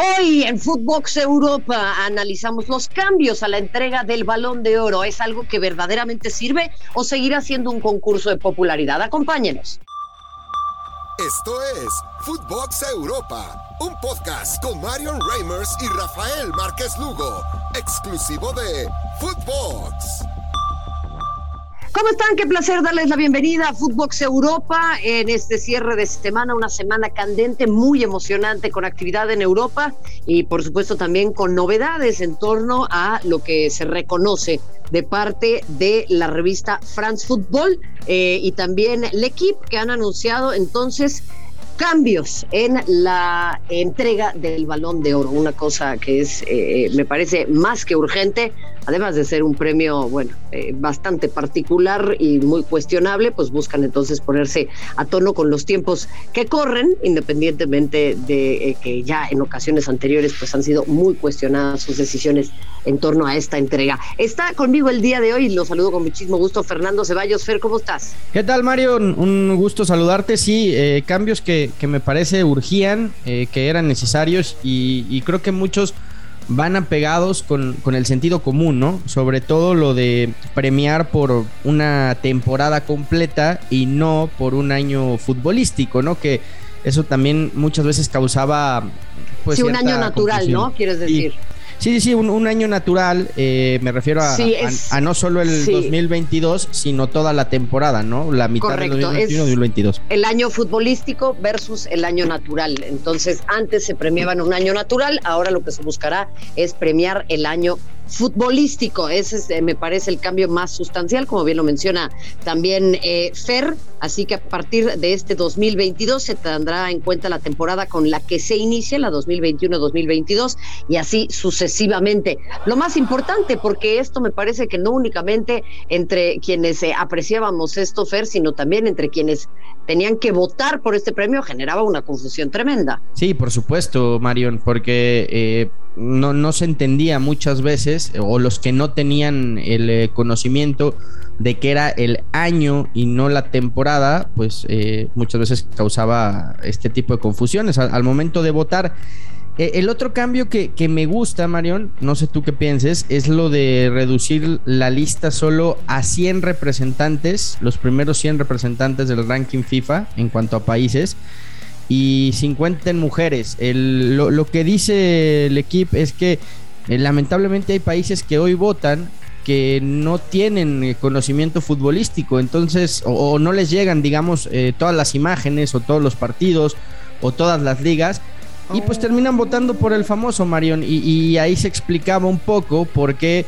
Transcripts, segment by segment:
Hoy en Footbox Europa analizamos los cambios a la entrega del balón de oro. ¿Es algo que verdaderamente sirve o seguirá siendo un concurso de popularidad? Acompáñenos. Esto es Footbox Europa, un podcast con Marion Reimers y Rafael Márquez Lugo, exclusivo de Footbox. ¿Cómo están? Qué placer darles la bienvenida a Footbox Europa en este cierre de semana, una semana candente, muy emocionante con actividad en Europa y por supuesto también con novedades en torno a lo que se reconoce de parte de la revista France Football eh, y también L'Equipe que han anunciado entonces cambios en la entrega del balón de oro, una cosa que es, eh, me parece más que urgente, además de ser un premio, bueno, eh, bastante particular y muy cuestionable, pues buscan entonces ponerse a tono con los tiempos que corren, independientemente de eh, que ya en ocasiones anteriores pues han sido muy cuestionadas sus decisiones en torno a esta entrega. Está conmigo el día de hoy, lo saludo con muchísimo gusto, Fernando Ceballos. Fer, ¿cómo estás? ¿Qué tal, Mario? Un gusto saludarte. Sí, cambios que que, me parece urgían, eh, que eran necesarios y, creo que muchos van apegados con, con el sentido común, ¿no? Sobre todo lo de premiar por una temporada completa y no por un año futbolístico, ¿no? Que eso también muchas veces causaba... Pues, sí, un año natural, ¿no? Quieres decir. Sí, sí, sí, un, año natural, eh, me refiero a, a, no solo el 2022, sino toda la temporada, ¿no? La mitad del 2021 y 2022. El año futbolístico versus el año natural. Entonces, antes se premiaban un año natural, ahora lo que se buscará es premiar el año futbolístico. Ese eh, me parece el cambio más sustancial, como bien lo menciona también eh, Fer. Así que a partir de este 2022 se tendrá en cuenta la temporada con la que se inicia, la 2021-2022, y así sucesivamente. Lo más importante, porque esto me parece que no únicamente entre quienes eh, apreciábamos esto, Fer, sino también entre quienes tenían que votar por este premio, generaba una confusión tremenda. Sí, por supuesto, Marion, porque no, no se entendía muchas veces, o los que no tenían el eh, conocimiento de que era el año y no la temporada, pues eh, muchas veces causaba este tipo de confusiones al, momento de votar. Eh, el otro cambio que, que, me gusta, Marion, no sé tú qué pienses, es lo de reducir la lista solo a 100 representantes, los primeros 100 representantes del ranking FIFA en cuanto a países y 50 en mujeres. lo, que dice el equipo es que eh, lamentablemente hay países que hoy votan que no tienen eh, conocimiento futbolístico, entonces, o, no les llegan, digamos, eh, todas las imágenes o todos los partidos o todas las ligas. Y pues terminan votando por el famoso Marion. Y, y ahí se explicaba un poco por qué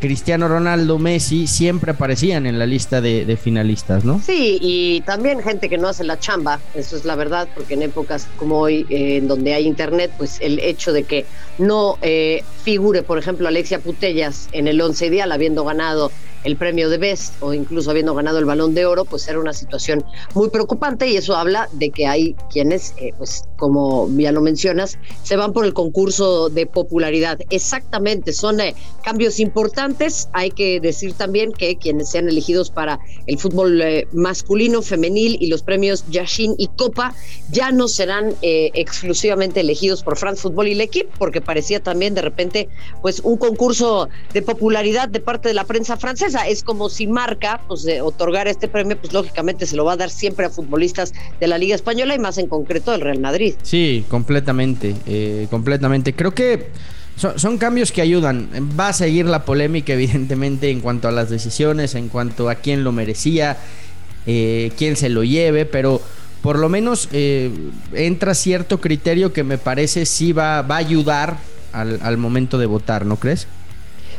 Cristiano Ronaldo, Messi siempre aparecían en la lista de, finalistas, ¿no? Sí, y también gente que no hace la chamba, eso es la verdad, porque en épocas como hoy, eh, en donde hay internet, pues el hecho de que no eh, figure, por ejemplo, Alexia Putellas en el once ideal, habiendo ganado el premio de Best o incluso habiendo ganado el balón de oro, pues era una situación muy preocupante y eso habla de que hay quienes, eh, pues como ya lo mencionas, se van por el concurso de popularidad. Exactamente, son eh, cambios importantes. Hay que decir también que quienes sean elegidos para el fútbol eh, masculino, femenil y los premios Yashin y Copa ya no serán exclusivamente elegidos por France Football y el porque parecía también de repente pues un concurso de popularidad de parte de la prensa francesa es como si marca, pues de otorgar este premio, pues lógicamente se lo va a dar siempre a futbolistas de la Liga Española y más en concreto del Real Madrid. Sí, completamente, eh, completamente. Creo que son, cambios que ayudan. Va a seguir la polémica, evidentemente, en cuanto a las decisiones, en cuanto a quién lo merecía, eh, quién se lo lleve, pero por lo menos eh, entra cierto criterio que me parece sí va, va a ayudar al, al momento de votar, ¿no crees?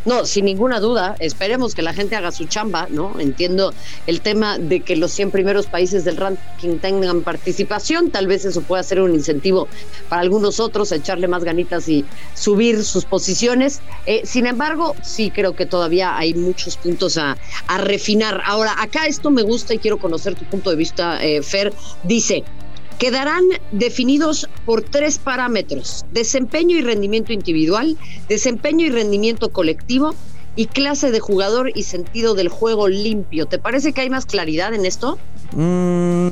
No, sin ninguna duda, esperemos que la gente haga su chamba, ¿no? Entiendo el tema de que los 100 primeros países del ranking tengan participación, tal vez eso pueda ser un incentivo para algunos otros a echarle más ganitas y subir sus posiciones. Eh, sin embargo, sí creo que todavía hay muchos puntos a, refinar. Ahora, acá esto me gusta y quiero conocer tu punto de vista, eh, Fer. Dice, quedarán definidos por tres parámetros, desempeño y rendimiento individual, desempeño y rendimiento colectivo y clase de jugador y sentido del juego limpio. ¿Te parece que hay más claridad en esto? Mm,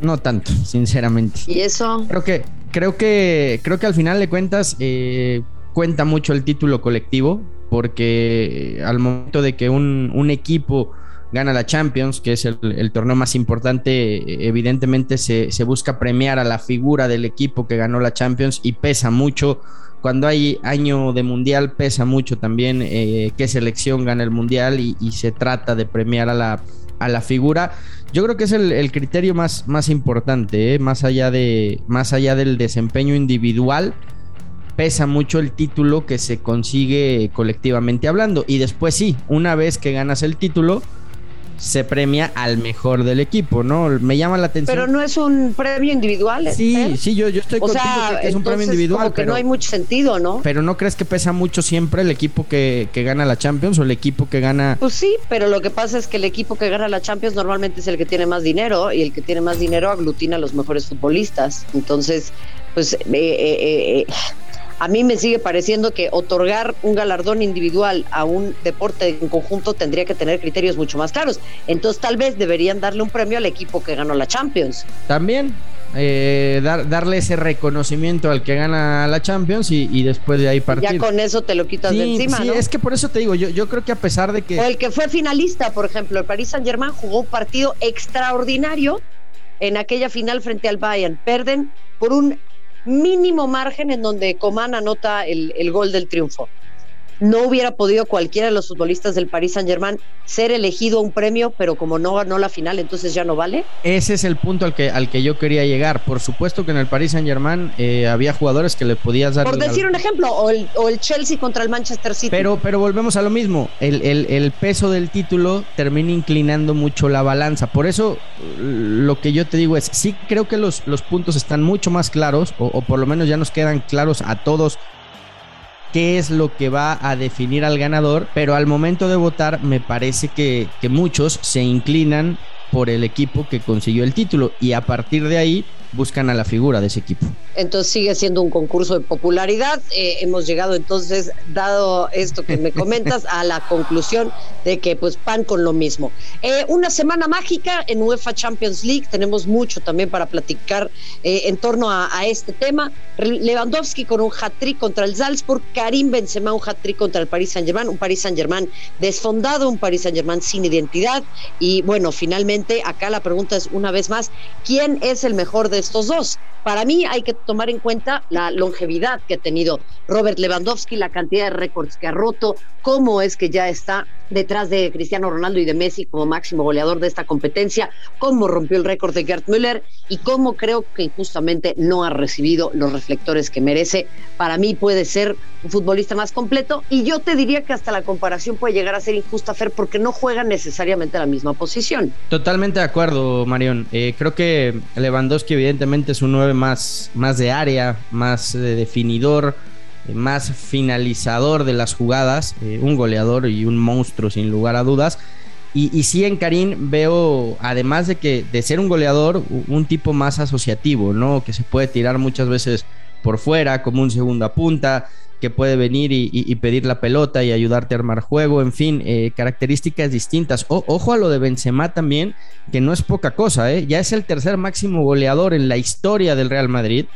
no tanto, sinceramente. ¿Y eso? Creo que creo que, creo que al final de cuentas eh, cuenta mucho el título colectivo, porque al momento de que un, un equipo gana la Champions, que es el, torneo más importante, evidentemente se, busca premiar a la figura del equipo que ganó la Champions y pesa mucho. Cuando hay año de mundial, pesa mucho también eh, qué selección gana el mundial y, se trata de premiar a la, a la figura. Yo creo que es el, criterio más, más importante, ¿eh? más, allá de, más allá del desempeño individual pesa mucho el título que se consigue colectivamente hablando. Y después sí, una vez que ganas el título, se premia al mejor del equipo, ¿no? Me llama la atención. Pero no es un premio individual. Sí, sí, yo, yo estoy o sea, que es un premio individual. Como que no hay mucho sentido, ¿no? Pero ¿no crees que pesa mucho siempre el equipo que, que, gana la Champions o el equipo que gana...? Pues sí, pero lo que pasa es que el equipo que gana la Champions normalmente es el que tiene más dinero y el que tiene más dinero aglutina a los mejores futbolistas. Entonces, pues... Eh, eh, eh, a mí me sigue pareciendo que otorgar un galardón individual a un deporte en conjunto tendría que tener criterios mucho más claros. Entonces tal vez deberían darle un premio al equipo que ganó la Champions. También. Eh, darle ese reconocimiento al que gana la Champions y, después de ahí partir. Ya con eso te lo quitas de encima. Sí, es que por eso te digo, yo, yo creo que a pesar de que. O el que fue finalista, por ejemplo, el Paris Saint Germain jugó un partido extraordinario en aquella final frente al Bayern. Perden por un mínimo margen en donde Coman anota el, el gol del triunfo no hubiera podido cualquiera de los futbolistas del Paris Saint Germain ser elegido a un premio, pero como no ganó la final, entonces ya no vale. Ese es el punto al que, al que yo quería llegar. Por supuesto que en el Paris Saint Germain eh, había jugadores que le podías dar. Por decir un ejemplo, o el, o el, Chelsea contra el Manchester City. Pero, pero volvemos a lo mismo. El, el, el peso del título termina inclinando mucho la balanza. Por eso lo que yo te digo es, sí creo que los, los puntos están mucho más claros, o, o por lo menos ya nos quedan claros a todos qué es lo que va a definir al ganador, pero al momento de votar me parece que, que muchos se inclinan por el equipo que consiguió el título y a partir de ahí buscan a la figura de ese equipo. Entonces sigue siendo un concurso de popularidad. Eh, hemos llegado entonces, dado esto que me comentas, a la conclusión de que pues pan con lo mismo. Eh, una semana mágica en UEFA Champions League. Tenemos mucho también para platicar eh, en torno a, este tema. Lewandowski con un hat-trick contra el Salzburg, Karim Benzema un hat-trick contra el Paris Saint-Germain, un Paris Saint-Germain desfondado, un Paris Saint-Germain sin identidad. Y bueno, finalmente acá la pregunta es una vez más, ¿quién es el mejor de estos dos? Para mí hay que tomar en cuenta la longevidad que ha tenido Robert Lewandowski, la cantidad de récords que ha roto, cómo es que ya está detrás de Cristiano Ronaldo y de Messi como máximo goleador de esta competencia, cómo rompió el récord de Gerd Müller y cómo creo que injustamente no ha recibido los reflectores que merece. Para mí puede ser un futbolista más completo y yo te diría que hasta la comparación puede llegar a ser injusta, Fer, porque no juega necesariamente la misma posición. Totalmente de acuerdo, Marión. Eh, creo que Lewandowski evidentemente es un 9 más, más de área, más eh, definidor, eh, más finalizador de las jugadas, un goleador y un monstruo sin lugar a dudas. Y, y, sí en Karim veo, además de que de ser un goleador, un tipo más asociativo, ¿no? Que se puede tirar muchas veces por fuera, como un segunda punta, que puede venir y, pedir la pelota y ayudarte a armar juego, en fin, eh, características distintas. ojo a lo de Benzema también, que no es poca cosa, ¿eh? ya es el tercer máximo goleador en la historia del Real Madrid.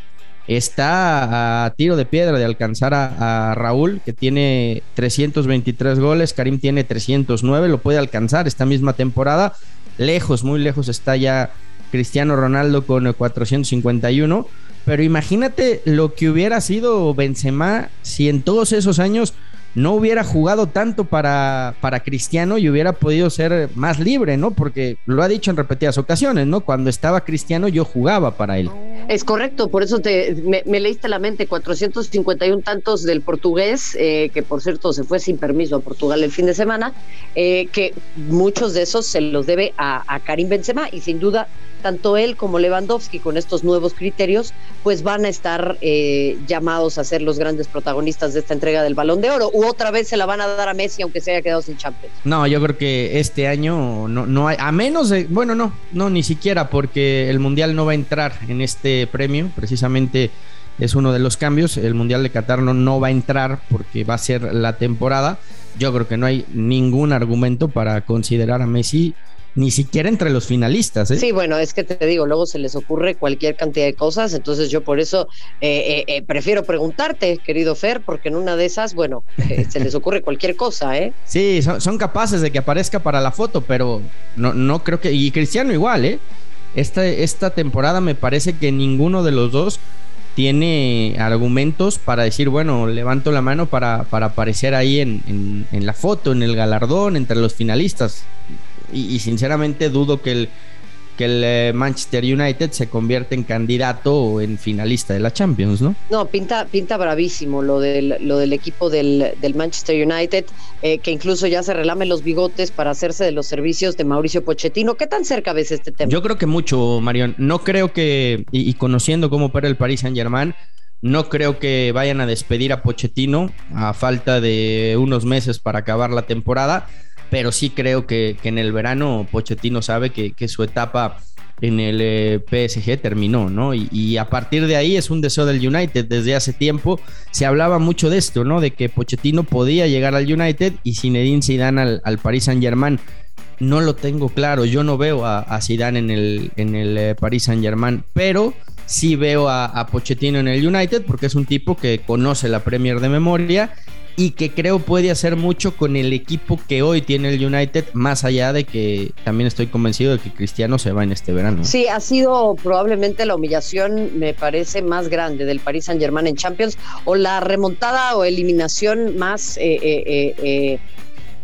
Está a tiro de piedra de alcanzar a, Raúl, que tiene 323 goles, Karim tiene 309, lo puede alcanzar esta misma temporada. Lejos, muy lejos está ya Cristiano Ronaldo con 451 pero imagínate lo que hubiera sido Benzema si en todos esos años no hubiera jugado tanto para, para Cristiano y hubiera podido ser más libre, ¿no? Porque lo ha dicho en repetidas ocasiones, ¿no? Cuando estaba Cristiano yo jugaba para él. Es correcto, por eso te, me, leíste la mente, 451 tantos del portugués, eh, que por cierto se fue sin permiso a Portugal el fin de semana, eh, que muchos de esos se los debe a, a Karim Benzema y sin duda tanto él como Lewandowski con estos nuevos criterios, pues van a estar eh, llamados a ser los grandes protagonistas de esta entrega del Balón de Oro. U otra vez se la van a dar a Messi aunque se haya quedado sin Champions. No, yo creo que este año no, no hay, a menos de, bueno, no, no, ni siquiera porque el Mundial no va a entrar en este premio, precisamente es uno de los cambios. El Mundial de Qatar no, no va a entrar porque va a ser la temporada. Yo creo que no hay ningún argumento para considerar a Messi ni siquiera entre los finalistas. ¿eh? Sí, bueno, es que te digo, luego se les ocurre cualquier cantidad de cosas, entonces yo por eso eh, eh, prefiero preguntarte, querido Fer, porque en una de esas, bueno, se les ocurre cualquier cosa, ¿eh? Sí, son, capaces de que aparezca para la foto, pero no, no creo que, y Cristiano igual, ¿eh? Esta, esta temporada me parece que ninguno de los dos tiene argumentos para decir, bueno, levanto la mano para, para aparecer ahí en, en, la foto, en el galardón, entre los finalistas. Y, sinceramente dudo que el, que el eh, Manchester United se convierta en candidato o en finalista de la Champions, ¿no? No, pinta, pinta bravísimo lo del, lo del equipo del, del Manchester United, eh, que incluso ya se relame los bigotes para hacerse de los servicios de Mauricio Pochettino. ¿Qué tan cerca ves este tema? Yo creo que mucho, Marión. No creo que, y, conociendo cómo opera el Paris Saint Germain, no creo que vayan a despedir a Pochettino a falta de unos meses para acabar la temporada pero sí creo que, en el verano Pochettino sabe que, su etapa en el eh, PSG terminó, ¿no? Y, a partir de ahí es un deseo del United. Desde hace tiempo se hablaba mucho de esto, ¿no? De que Pochettino podía llegar al United y Zinedine Zidane al, al Paris Saint Germain. No lo tengo claro, yo no veo a, Zidane en el, en el eh, Paris Saint Germain, pero sí veo a, a Pochettino en el United porque es un tipo que conoce la Premier de memoria y que creo puede hacer mucho con el equipo que hoy tiene el United, más allá de que también estoy convencido de que Cristiano se va en este verano. Sí, ha sido probablemente la humillación, me parece, más grande del Paris Saint Germain en Champions, o la remontada o eliminación más, eh, eh, eh,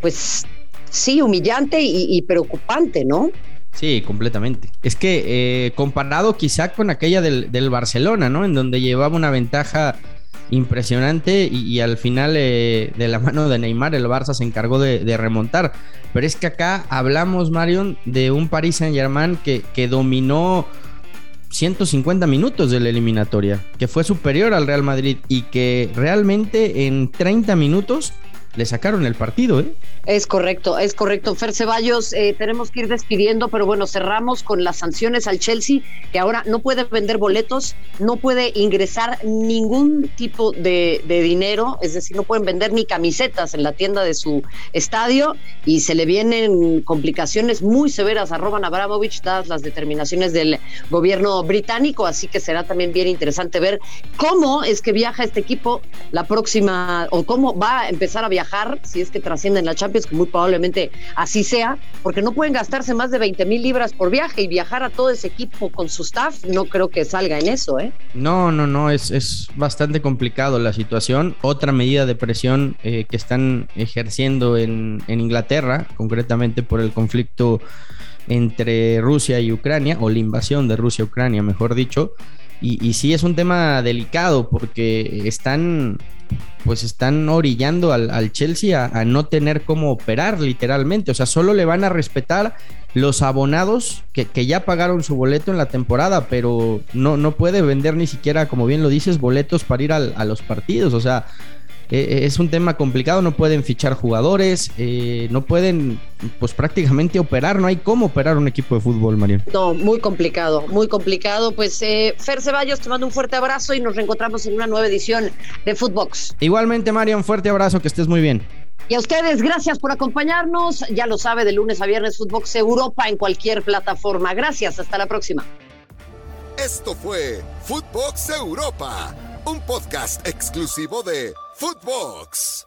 pues sí, humillante y, preocupante, ¿no? Sí, completamente. Es que comparado quizá con aquella del, del Barcelona, ¿no? En donde llevaba una ventaja impresionante y, al final eh, de la mano de Neymar el Barça se encargó de, remontar. Pero es que acá hablamos, Marion, de un Paris Saint Germain que, que dominó 150 minutos de la eliminatoria, que fue superior al Real Madrid y que realmente en 30 minutos le sacaron el partido, ¿eh? Es correcto, es correcto. Fer Ceballos, eh, tenemos que ir despidiendo, pero bueno, cerramos con las sanciones al Chelsea, que ahora no puede vender boletos, no puede ingresar ningún tipo de, dinero, es decir, no pueden vender ni camisetas en la tienda de su estadio y se le vienen complicaciones muy severas a Roman Abramovich, dadas las determinaciones del gobierno británico, así que será también bien interesante ver cómo es que viaja este equipo la próxima, o cómo va a empezar a viajar, si es que trascienden la Champions que muy probablemente así sea, porque no pueden gastarse más de 20 mil libras por viaje y viajar a todo ese equipo con su staff, no creo que salga en eso, ¿eh? No, no, no, es, es bastante complicado la situación. Otra medida de presión eh, que están ejerciendo en, en Inglaterra, concretamente por el conflicto entre Rusia y Ucrania, o la invasión de Rusia a Ucrania, mejor dicho. Y, y sí es un tema delicado porque están pues están orillando al, Chelsea a, no tener cómo operar literalmente. O sea, solo le van a respetar los abonados que, ya pagaron su boleto en la temporada, pero no, no puede vender ni siquiera, como bien lo dices, boletos para ir a los partidos. O sea, eh, eh, es un tema complicado, no pueden fichar jugadores, eh, no pueden pues prácticamente operar, no hay cómo operar un equipo de fútbol, Mario. No, muy complicado, muy complicado. Pues Fer Ceballos, te mando un fuerte abrazo y nos reencontramos en una nueva edición de Footbox. Igualmente, Mario, un fuerte abrazo, que estés muy bien. Y a ustedes, gracias por acompañarnos. Ya lo sabe, de lunes a viernes, Footbox Europa en cualquier plataforma. Gracias, hasta la próxima. Esto fue Footbox Europa, un podcast exclusivo de Footbox.